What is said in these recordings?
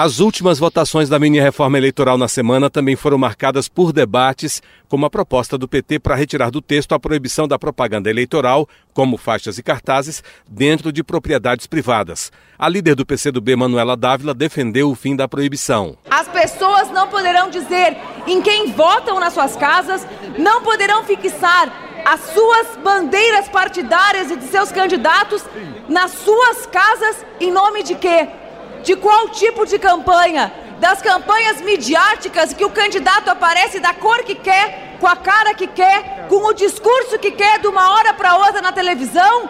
As últimas votações da mini-reforma eleitoral na semana também foram marcadas por debates, como a proposta do PT para retirar do texto a proibição da propaganda eleitoral, como faixas e cartazes, dentro de propriedades privadas. A líder do PCdoB, Manuela Dávila, defendeu o fim da proibição. As pessoas não poderão dizer em quem votam nas suas casas, não poderão fixar as suas bandeiras partidárias e de seus candidatos nas suas casas em nome de quê? De qual tipo de campanha? Das campanhas midiáticas que o candidato aparece da cor que quer, com a cara que quer, com o discurso que quer de uma hora para outra na televisão?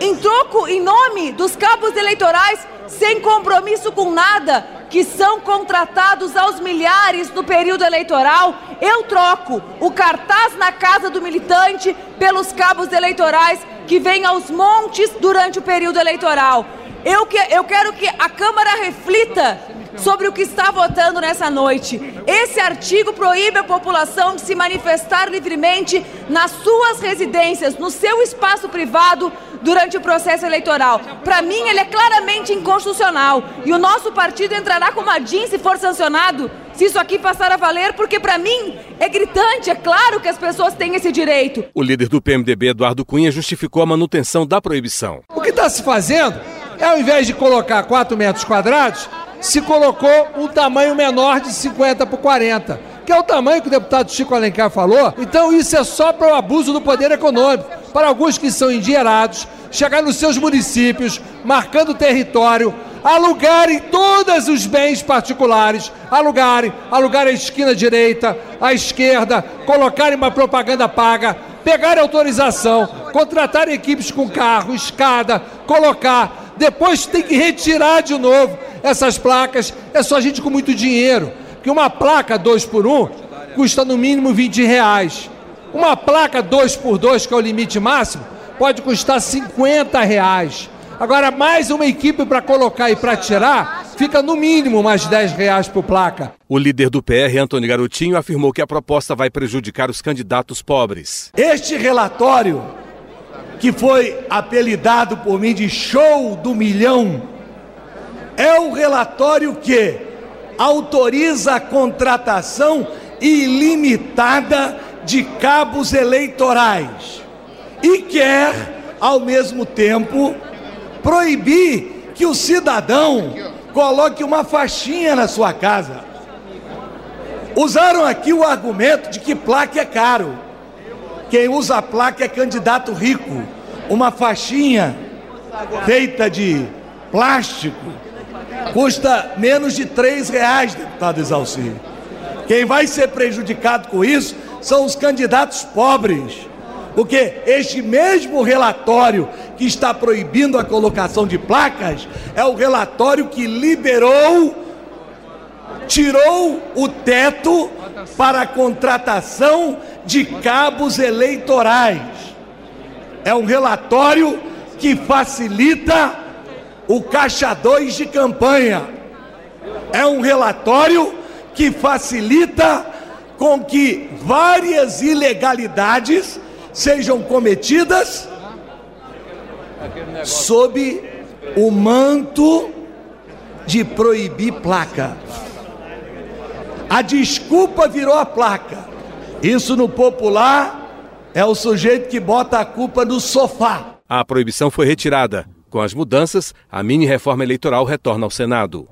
Em troco, em nome dos cabos eleitorais, sem compromisso com nada, que são contratados aos milhares no período eleitoral, eu troco o cartaz na casa do militante pelos cabos eleitorais que vêm aos montes durante o período eleitoral. Eu, que, eu quero que a Câmara reflita sobre o que está votando nessa noite. Esse artigo proíbe a população de se manifestar livremente nas suas residências, no seu espaço privado, durante o processo eleitoral. Para mim, ele é claramente inconstitucional. E o nosso partido entrará com uma DIN se for sancionado, se isso aqui passar a valer, porque para mim é gritante, é claro que as pessoas têm esse direito. O líder do PMDB, Eduardo Cunha, justificou a manutenção da proibição. O que está se fazendo ao invés de colocar 4 metros quadrados, se colocou um tamanho menor de 50 por 40, que é o tamanho que o deputado Chico Alencar falou. Então isso é só para o abuso do poder econômico, para alguns que são endinheirados, chegar nos seus municípios, marcando território, alugarem todos os bens particulares, alugarem, alugar a esquina direita, a esquerda, colocarem uma propaganda paga, pegarem autorização, contratar equipes com carro, escada, colocar, depois tem que retirar de novo essas placas, é só gente com muito dinheiro. Porque uma placa 2 por 1 um, custa no mínimo 20 reais. Uma placa 2 por 2 que é o limite máximo, pode custar 50 reais. Agora, mais uma equipe para colocar e para tirar, fica no mínimo mais 10 reais por placa. O líder do PR, Antônio Garotinho, afirmou que a proposta vai prejudicar os candidatos pobres. Este relatório, que foi apelidado por mim de show do milhão, é o relatório que autoriza a contratação ilimitada de cabos eleitorais e quer, ao mesmo tempo, proibir que o cidadão coloque uma faixinha na sua casa. Usaram aqui o argumento de que placa é caro. Quem usa a placa é candidato rico. Uma faixinha feita de plástico custa menos de três reais, deputado Exalcir. Quem vai ser prejudicado com isso são os candidatos pobres. Porque este mesmo relatório que está proibindo a colocação de placas é o relatório que liberou, tirou o teto para a contratação de cabos eleitorais. É um relatório que facilita o Caixa 2 de campanha. É um relatório que facilita com que várias ilegalidades sejam cometidas sob o manto de proibir placa. A desculpa virou a placa. Isso no popular é o sujeito que bota a culpa no sofá. A proibição foi retirada. Com as mudanças, a mini-reforma eleitoral retorna ao Senado.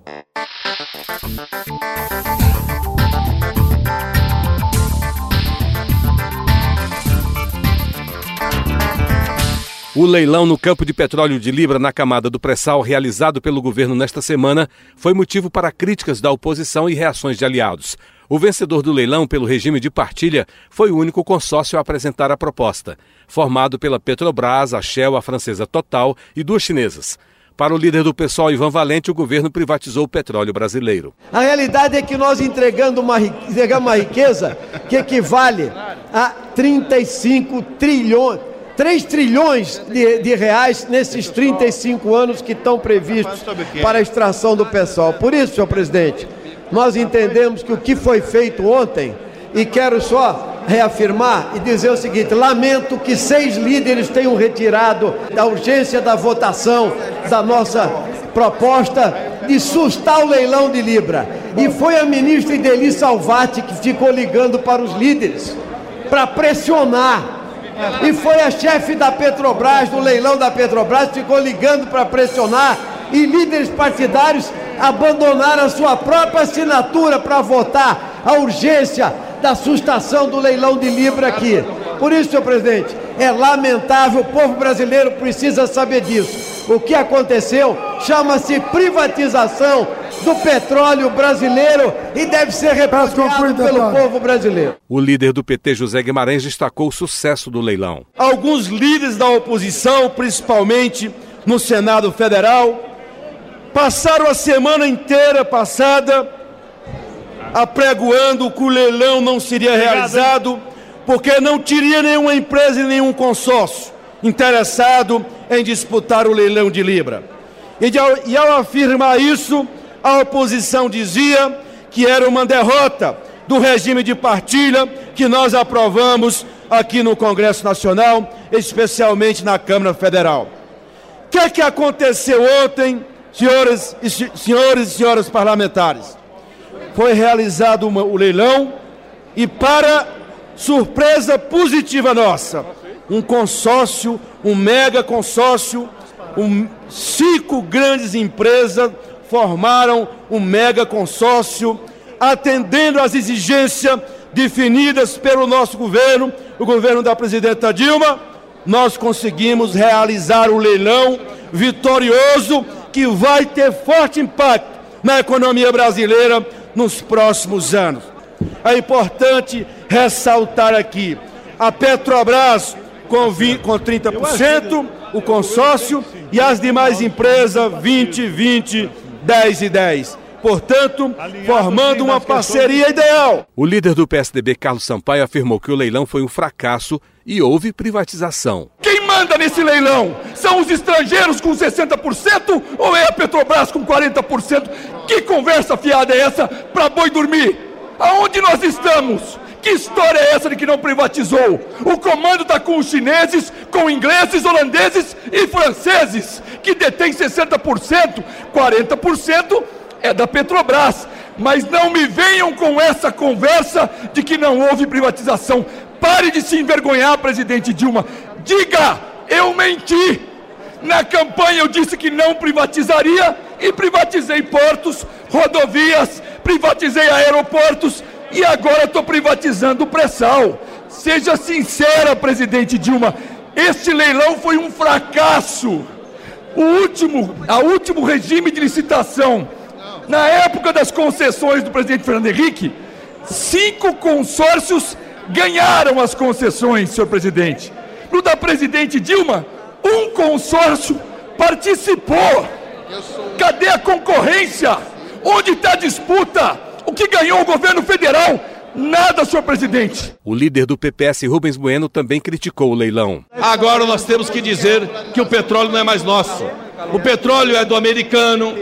O leilão no campo de petróleo de Libra na camada do pré-sal realizado pelo governo nesta semana foi motivo para críticas da oposição e reações de aliados. O vencedor do leilão pelo regime de partilha foi o único consórcio a apresentar a proposta, formado pela Petrobras, a Shell, a francesa Total e duas chinesas. Para o líder do PSOL, Ivan Valente, o governo privatizou o petróleo brasileiro. A realidade é que nós entregando uma, entregamos uma riqueza que equivale a 35 trilhões, 3 trilhões de, de, reais nesses 35 anos que estão previstos para a extração do pessoal. Por isso, senhor presidente, nós entendemos que o que foi feito ontem, e quero só reafirmar e dizer o seguinte: lamento que seis líderes tenham retirado da urgência da votação da nossa proposta de sustar o leilão de Libra. E foi a ministra Ideli Salvati que ficou ligando para os líderes para pressionar. E foi a chefe da Petrobras, do leilão da Petrobras, ficou ligando para pressionar. E líderes partidários abandonaram a sua própria assinatura para votar a urgência da sustação do leilão de Libra aqui. Por isso, senhor presidente, é lamentável, o povo brasileiro precisa saber disso. O que aconteceu chama-se privatização do petróleo brasileiro e deve ser repatriado pelo povo brasileiro. O líder do PT, José Guimarães, destacou o sucesso do leilão. Alguns líderes da oposição, principalmente no Senado Federal, passaram a semana inteira passada apregoando que o leilão não seria realizado porque não teria nenhuma empresa e nenhum consórcio interessado em disputar o leilão de Libra. E ao, e ao afirmar isso, a oposição dizia que era uma derrota do regime de partilha que nós aprovamos aqui no Congresso Nacional, especialmente na Câmara Federal. O que, é que aconteceu ontem, senhores e, senhores e senhoras parlamentares? Foi realizado uma, o leilão e, para surpresa positiva nossa, um consórcio, um mega consórcio, um, cinco grandes empresas formaram um mega consórcio, atendendo às exigências definidas pelo nosso governo, o governo da presidenta Dilma, nós conseguimos realizar o leilão vitorioso que vai ter forte impacto na economia brasileira nos próximos anos. É importante ressaltar aqui: a Petrobras com, 20, com 30%, o consórcio, e as demais empresas 20, 20, 10 e 10. Portanto, formando uma parceria ideal. O líder do PSDB, Carlos Sampaio, afirmou que o leilão foi um fracasso e houve privatização. Quem manda nesse leilão? São os estrangeiros com 60% ou é a Petrobras com 40%? Que conversa fiada é essa para boi dormir? Aonde nós estamos? Que história é essa de que não privatizou? O comando está com os chineses, com ingleses, holandeses e franceses, que detêm 60%, 40% é da Petrobras. Mas não me venham com essa conversa de que não houve privatização. Pare de se envergonhar, presidente Dilma. Diga, eu menti. Na campanha eu disse que não privatizaria e privatizei portos, rodovias, privatizei aeroportos e agora estou privatizando o pré-sal. Seja sincera, presidente Dilma, este leilão foi um fracasso. O último, a último regime de licitação, na época das concessões do presidente Fernando Henrique, cinco consórcios ganharam as concessões, senhor presidente. No da presidente Dilma, um consórcio participou. Cadê a concorrência? Onde está a disputa? O que ganhou o governo federal? Nada, senhor presidente. O líder do PPS, Rubens Bueno, também criticou o leilão. Agora nós temos que dizer que o petróleo não é mais nosso. O petróleo é do americano,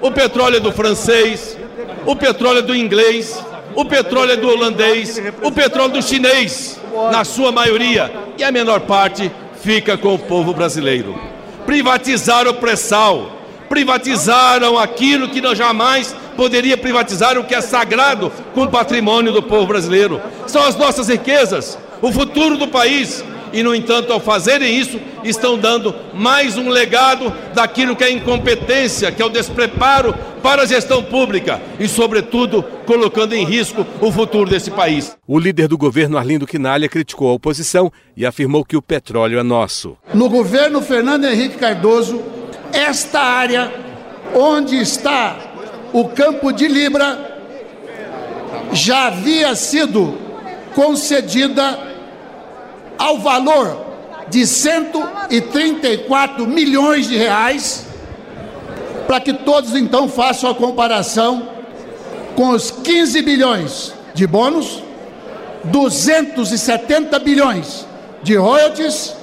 o petróleo é do francês, o petróleo é do inglês, o petróleo é do holandês, o petróleo do chinês, na sua maioria, e a menor parte fica com o povo brasileiro. Privatizaram o pré-sal, privatizaram aquilo que nós jamais poderia privatizar o que é sagrado com o patrimônio do povo brasileiro. São as nossas riquezas, o futuro do país. E, no entanto, ao fazerem isso, estão dando mais um legado daquilo que é incompetência, que é o despreparo para a gestão pública e, sobretudo, colocando em risco o futuro desse país. O líder do governo, Arlindo Quinalha, criticou a oposição e afirmou que o petróleo é nosso. No governo Fernando Henrique Cardoso, esta área onde está o campo de Libra já havia sido concedida ao valor de 134 milhões de reais, para que todos então façam a comparação com os 15 bilhões de bônus, 270 bilhões de royalties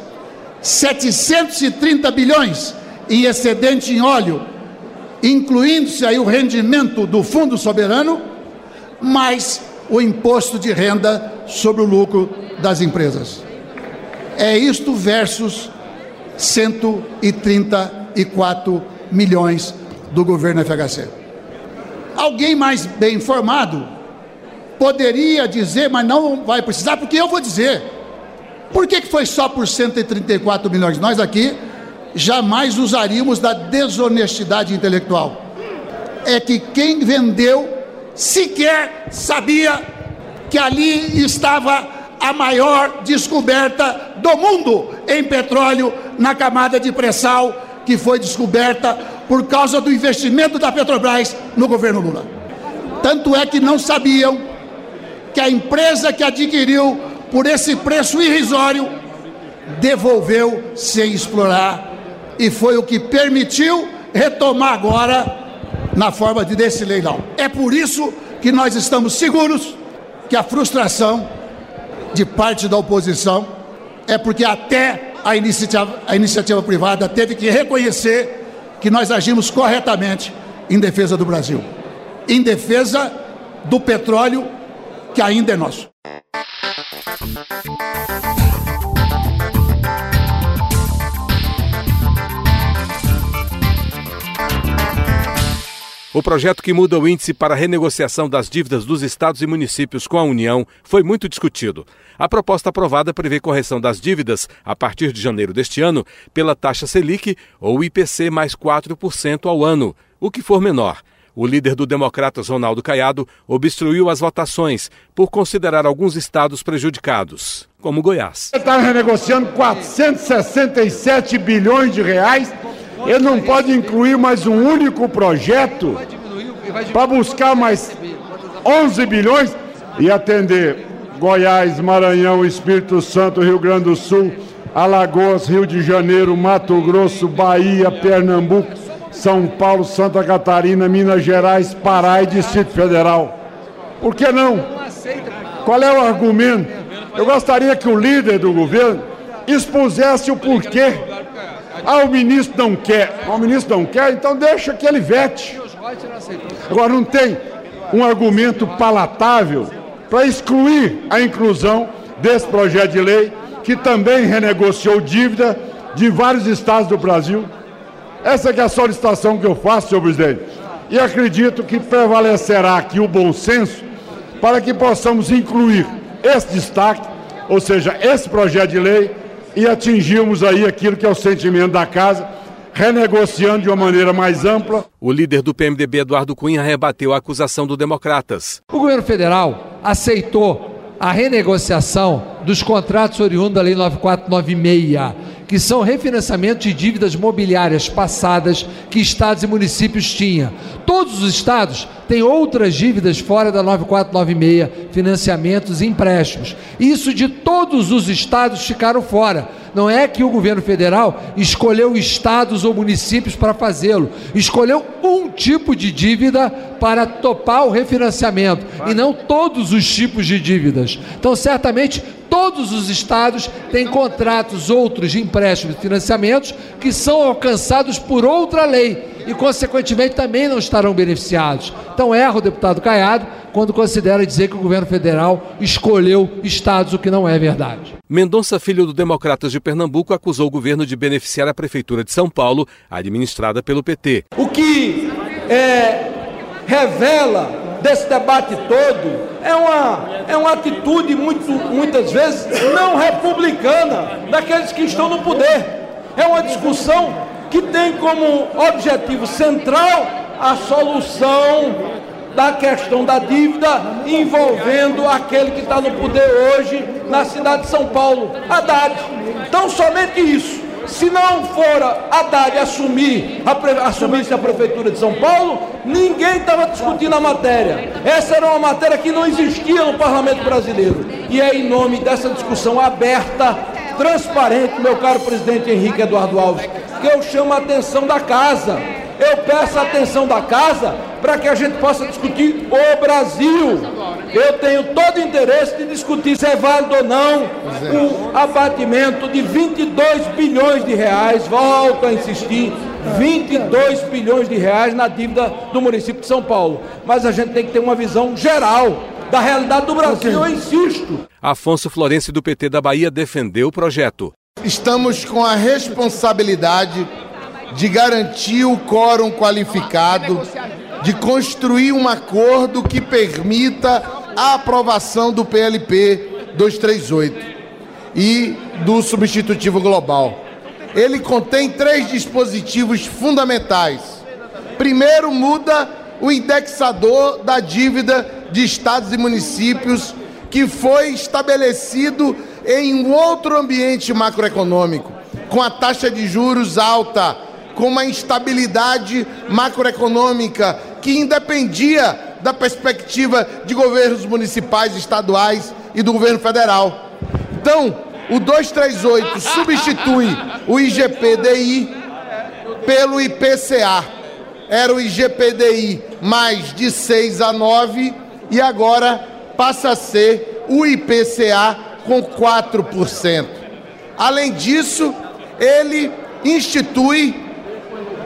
730 bilhões em excedente em óleo, incluindo-se aí o rendimento do Fundo Soberano, mais o imposto de renda sobre o lucro das empresas. É isto versus 134 milhões do governo FHC. Alguém mais bem informado poderia dizer, mas não vai precisar, porque eu vou dizer. Por que, que foi só por 134 milhões? Nós aqui jamais usaríamos da desonestidade intelectual. É que quem vendeu sequer sabia que ali estava a maior descoberta do mundo em petróleo na camada de pré-sal que foi descoberta por causa do investimento da Petrobras no governo Lula. Tanto é que não sabiam que a empresa que adquiriu por esse preço irrisório devolveu sem explorar e foi o que permitiu retomar agora na forma de desse leilão. É por isso que nós estamos seguros que a frustração de parte da oposição é porque até a iniciativa, a iniciativa privada teve que reconhecer que nós agimos corretamente em defesa do Brasil, em defesa do petróleo que ainda é nosso. O projeto que muda o índice para renegociação das dívidas dos estados e municípios com a União foi muito discutido. A proposta aprovada prevê correção das dívidas a partir de janeiro deste ano pela taxa Selic ou IPC mais 4% ao ano, o que for menor. O líder do Democratas, Ronaldo Caiado, obstruiu as votações por considerar alguns estados prejudicados, como Goiás. Está renegociando 467 bilhões de reais ele não pode incluir mais um único projeto para buscar mais 11 bilhões e atender Goiás, Maranhão, Espírito Santo, Rio Grande do Sul, Alagoas, Rio de Janeiro, Mato Grosso, Bahia, Pernambuco, São Paulo, Santa Catarina, Minas Gerais, Pará e Distrito Federal. Por que não? Qual é o argumento? Eu gostaria que o líder do governo expusesse o porquê ah, o ministro não quer. Ah, o ministro não quer, então deixa que ele vete. Agora, não tem um argumento palatável para excluir a inclusão desse projeto de lei, que também renegociou dívida de vários estados do Brasil. Essa é a solicitação que eu faço, senhor presidente. E acredito que prevalecerá aqui o bom senso para que possamos incluir esse destaque, ou seja, esse projeto de lei, e atingirmos aí aquilo que é o sentimento da casa, renegociando de uma maneira mais ampla. O líder do PMDB, Eduardo Cunha, rebateu a acusação do Democratas. O governo federal aceitou a renegociação dos contratos oriundos da Lei 9496, que são refinanciamento de dívidas mobiliárias passadas que estados e municípios tinham. Todos os estados têm outras dívidas fora da 9496, financiamentos e empréstimos. Isso de todos os estados ficaram fora. Não é que o governo federal escolheu estados ou municípios para fazê-lo, escolheu um tipo de dívida para topar o refinanciamento e não todos os tipos de dívidas. Então, certamente, todos os estados têm contratos outros de empréstimos e financiamentos que são alcançados por outra lei e, consequentemente, também não estarão beneficiados. Então, erra o deputado Caiado quando considera dizer que o governo federal escolheu estados, o que não é verdade. Mendonça Filho do Democratas de Pernambuco acusou o governo de beneficiar a Prefeitura de São Paulo, administrada pelo PT. O que é, revela desse debate todo é uma, é uma atitude muito, muitas vezes não republicana daqueles que estão no poder. É uma discussão que tem como objetivo central a solução da questão da dívida envolvendo aquele que está no poder hoje na cidade de São Paulo, Haddad. Então, somente isso. Se não for Haddad assumir a, assumisse a prefeitura de São Paulo, ninguém estava discutindo a matéria. Essa era uma matéria que não existia no parlamento brasileiro. E é em nome dessa discussão aberta, transparente, meu caro presidente Henrique Eduardo Alves, que eu chamo a atenção da casa eu peço a atenção da casa para que a gente possa discutir o Brasil. Eu tenho todo interesse de discutir se é válido ou não o abatimento de 22 bilhões de reais, volto a insistir, 22 bilhões de reais na dívida do município de São Paulo. Mas a gente tem que ter uma visão geral da realidade do Brasil, eu insisto. Afonso Florencio do PT da Bahia defendeu o projeto. Estamos com a responsabilidade de garantir o quórum qualificado, de construir um acordo que permita a aprovação do PLP 238 e do substitutivo global. Ele contém três dispositivos fundamentais. Primeiro, muda o indexador da dívida de estados e municípios que foi estabelecido em um outro ambiente macroeconômico, com a taxa de juros alta, com uma instabilidade macroeconômica que independia da perspectiva de governos municipais, estaduais e do governo federal. Então, o 238 substitui o IGPDI pelo IPCA. Era o IGPDI mais de 6 a 9 e agora passa a ser o IPCA com 4%. Além disso, ele institui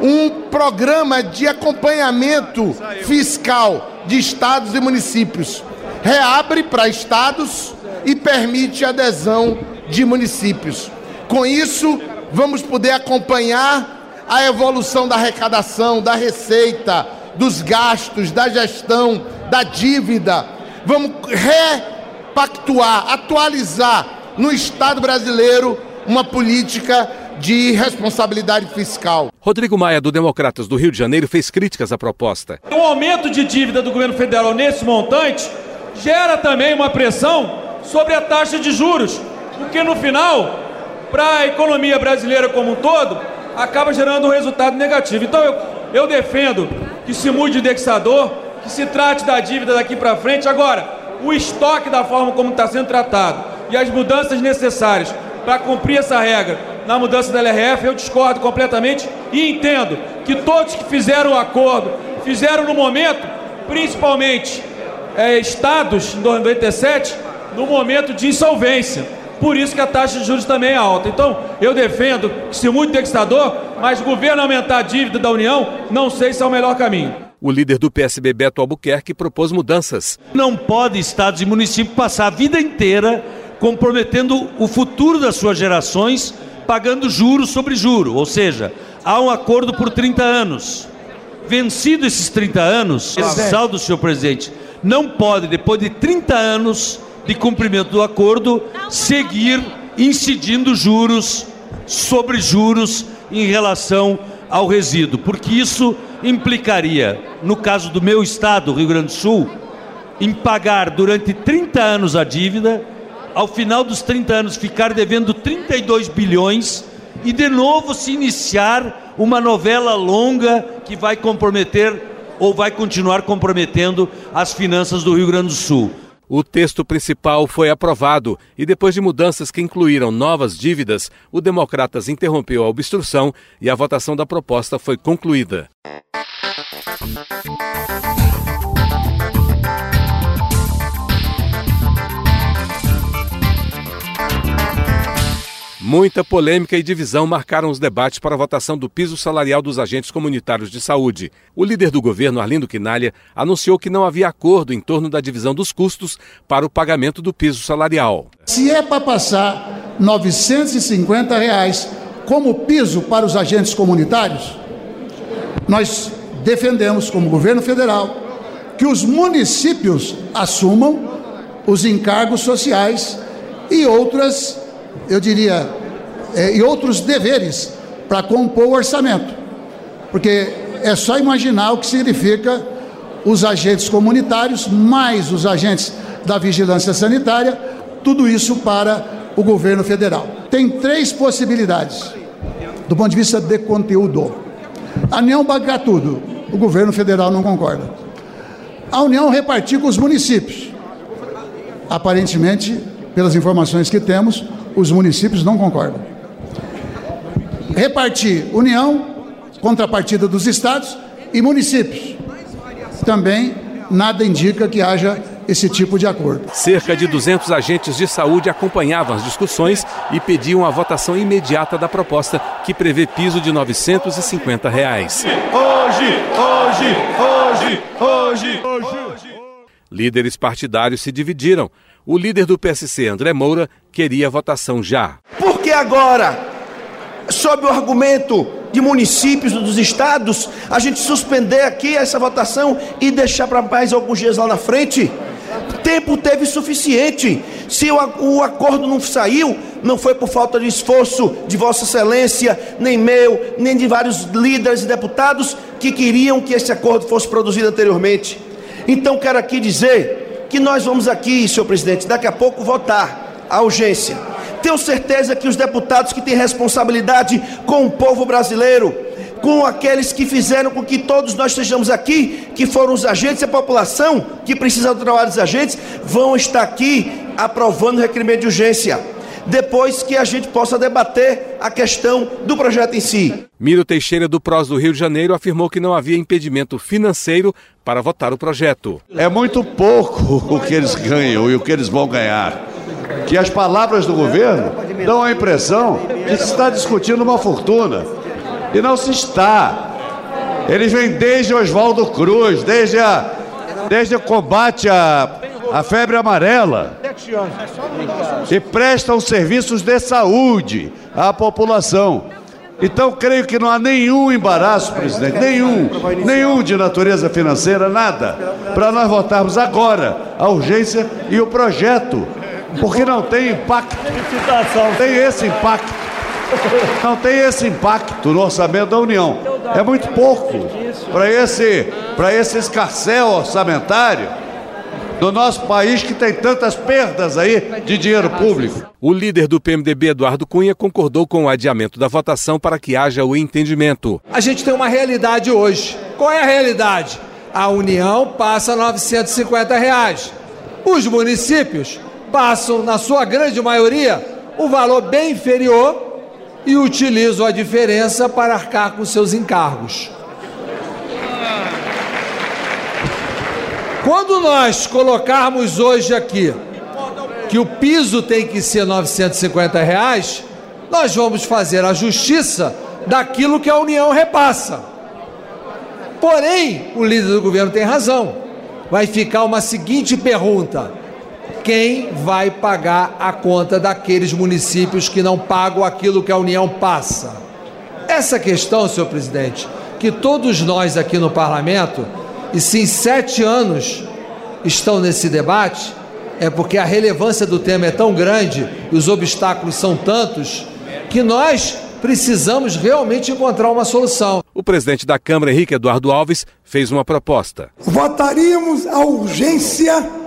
um programa de acompanhamento fiscal de estados e municípios. Reabre para estados e permite adesão de municípios. Com isso, vamos poder acompanhar a evolução da arrecadação, da receita, dos gastos, da gestão, da dívida. Vamos repactuar, atualizar no Estado brasileiro uma política de responsabilidade fiscal. Rodrigo Maia, do Democratas do Rio de Janeiro, fez críticas à proposta. O aumento de dívida do governo federal nesse montante gera também uma pressão sobre a taxa de juros, porque no final, para a economia brasileira como um todo, acaba gerando um resultado negativo. Então eu, eu defendo que se mude o indexador, que se trate da dívida daqui para frente. Agora, o estoque da forma como está sendo tratado e as mudanças necessárias para cumprir essa regra na mudança da LRF, eu discordo completamente e entendo que todos que fizeram o acordo, fizeram no momento, principalmente é, estados, em 97, no momento de insolvência. Por isso que a taxa de juros também é alta. Então, eu defendo que se mude indexador, mas o governo aumentar a dívida da União, não sei se é o melhor caminho. O líder do PSB, Beto Albuquerque, propôs mudanças. Não pode estados e municípios passar a vida inteira comprometendo o futuro das suas gerações, pagando juros sobre juro. Ou seja, há um acordo por 30 anos. Vencido esses 30 anos, esse saldo, senhor presidente, não pode, depois de 30 anos de cumprimento do acordo, seguir incidindo juros sobre juros em relação ao resíduo, porque isso implicaria, no caso do meu estado, Rio Grande do Sul, em pagar durante 30 anos a dívida, ao final dos 30 anos ficar devendo 32 bilhões e de novo se iniciar uma novela longa que vai comprometer ou vai continuar comprometendo as finanças do Rio Grande do Sul. O texto principal foi aprovado e, depois de mudanças que incluíram novas dívidas, o Democratas interrompeu a obstrução e a votação da proposta foi concluída. Muita polêmica e divisão marcaram os debates para a votação do piso salarial dos agentes comunitários de saúde. O líder do governo, Arlindo Quinalha, anunciou que não havia acordo em torno da divisão dos custos para o pagamento do piso salarial. Se é para passar 950 reais como piso para os agentes comunitários, nós defendemos, como governo federal, que os municípios assumam os encargos sociais e outras eu diria, é, e outros deveres para compor o orçamento. Porque é só imaginar o que significa os agentes comunitários, mais os agentes da vigilância sanitária, tudo isso para o governo federal. Tem três possibilidades do ponto de vista de conteúdo. A União bancar tudo, o governo federal não concorda. A União repartir com os municípios. Aparentemente, pelas informações que temos, os municípios não concordam. Repartir União, contrapartida dos estados e municípios. Também nada indica que haja esse tipo de acordo. Cerca de 200 agentes de saúde acompanhavam as discussões e pediam a votação imediata da proposta, que prevê piso de 950 reais. Hoje, hoje, hoje, hoje, hoje. Líderes partidários se dividiram. O líder do PSC, André Moura, queria a votação já. Por que agora, sob o argumento de municípios dos estados, a gente suspender aqui essa votação e deixar para mais alguns dias lá na frente? Tempo teve suficiente. Se o, o acordo não saiu, não foi por falta de esforço de Vossa Excelência, nem meu, nem de vários líderes e deputados que queriam que esse acordo fosse produzido anteriormente. Então quero aqui dizer que nós vamos aqui, senhor presidente, daqui a pouco votar a urgência. Tenho certeza que os deputados que têm responsabilidade com o povo brasileiro, com aqueles que fizeram com que todos nós estejamos aqui, que foram os agentes e a população que precisa do trabalho dos agentes, vão estar aqui aprovando o requerimento de urgência depois que a gente possa debater a questão do projeto em si. Miro Teixeira, do PROS do Rio de Janeiro, afirmou que não havia impedimento financeiro para votar o projeto. É muito pouco o que eles ganham e o que eles vão ganhar. Que as palavras do governo dão a impressão de que se está discutindo uma fortuna. E não se está. Eles vêm desde Oswaldo Cruz, desde, a, desde o combate à a febre amarela e prestam serviços de saúde à população. Então, creio que não há nenhum embaraço, presidente, nenhum, nenhum de natureza financeira, nada, para nós votarmos agora a urgência e o projeto, porque não tem impacto, tem esse impacto, não tem esse impacto no orçamento da União. É muito pouco para esse, para esse escarcel orçamentário do nosso país que tem tantas perdas aí de dinheiro público. O líder do PMDB, Eduardo Cunha, concordou com o adiamento da votação para que haja o entendimento. A gente tem uma realidade hoje. Qual é a realidade? A União passa 950 reais. Os municípios passam, na sua grande maioria, um valor bem inferior e utilizam a diferença para arcar com seus encargos. Quando nós colocarmos hoje aqui que o piso tem que ser 950 reais, nós vamos fazer a justiça daquilo que a União repassa. Porém, o líder do governo tem razão. Vai ficar uma seguinte pergunta: quem vai pagar a conta daqueles municípios que não pagam aquilo que a União passa? Essa questão, senhor presidente, que todos nós aqui no parlamento e se em sete anos estão nesse debate, é porque a relevância do tema é tão grande e os obstáculos são tantos que nós precisamos realmente encontrar uma solução. O presidente da Câmara, Henrique Eduardo Alves, fez uma proposta. Votaríamos a urgência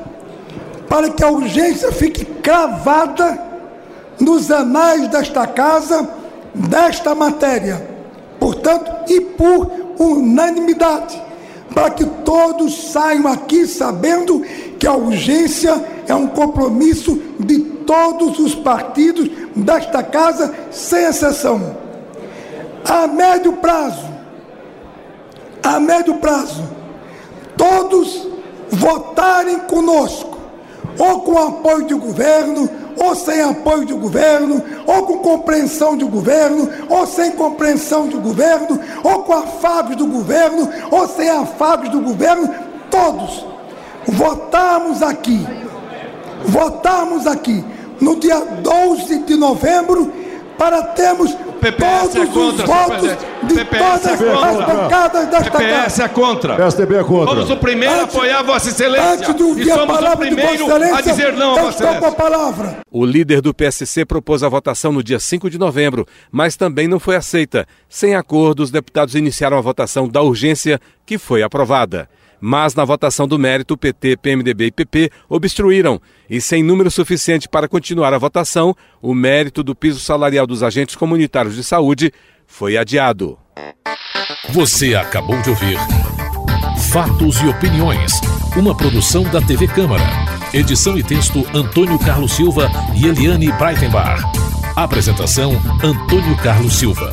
para que a urgência fique cravada nos anais desta casa, desta matéria. Portanto, e por unanimidade para que todos saiam aqui sabendo que a urgência é um compromisso de todos os partidos desta casa, sem exceção. A médio prazo, a médio prazo, todos votarem conosco, ou com apoio do governo, ou sem apoio de governo, ou com compreensão de governo, ou sem compreensão de governo, ou com afagos do governo, ou sem afagos do governo, todos votamos aqui, votamos aqui no dia 12 de novembro para termos PPS é contra, os votos de PPS todas é as bancadas desta PPS casa. é contra. PSDB é contra. Somos o primeiro a apoiar Vossa Excelência. Antes de ouvir e a somos o de Vossa primeiro a Excelência, dizer não a eu Vossa com a Excelência. palavra. O líder do PSC propôs a votação no dia 5 de novembro, mas também não foi aceita. Sem acordo, os deputados iniciaram a votação da urgência, que foi aprovada. Mas na votação do mérito, PT, PMDB e PP obstruíram. E sem número suficiente para continuar a votação, o mérito do piso salarial dos agentes comunitários de saúde foi adiado. Você acabou de ouvir Fatos e Opiniões, uma produção da TV Câmara. Edição e texto Antônio Carlos Silva e Eliane Breitenbach. Apresentação Antônio Carlos Silva.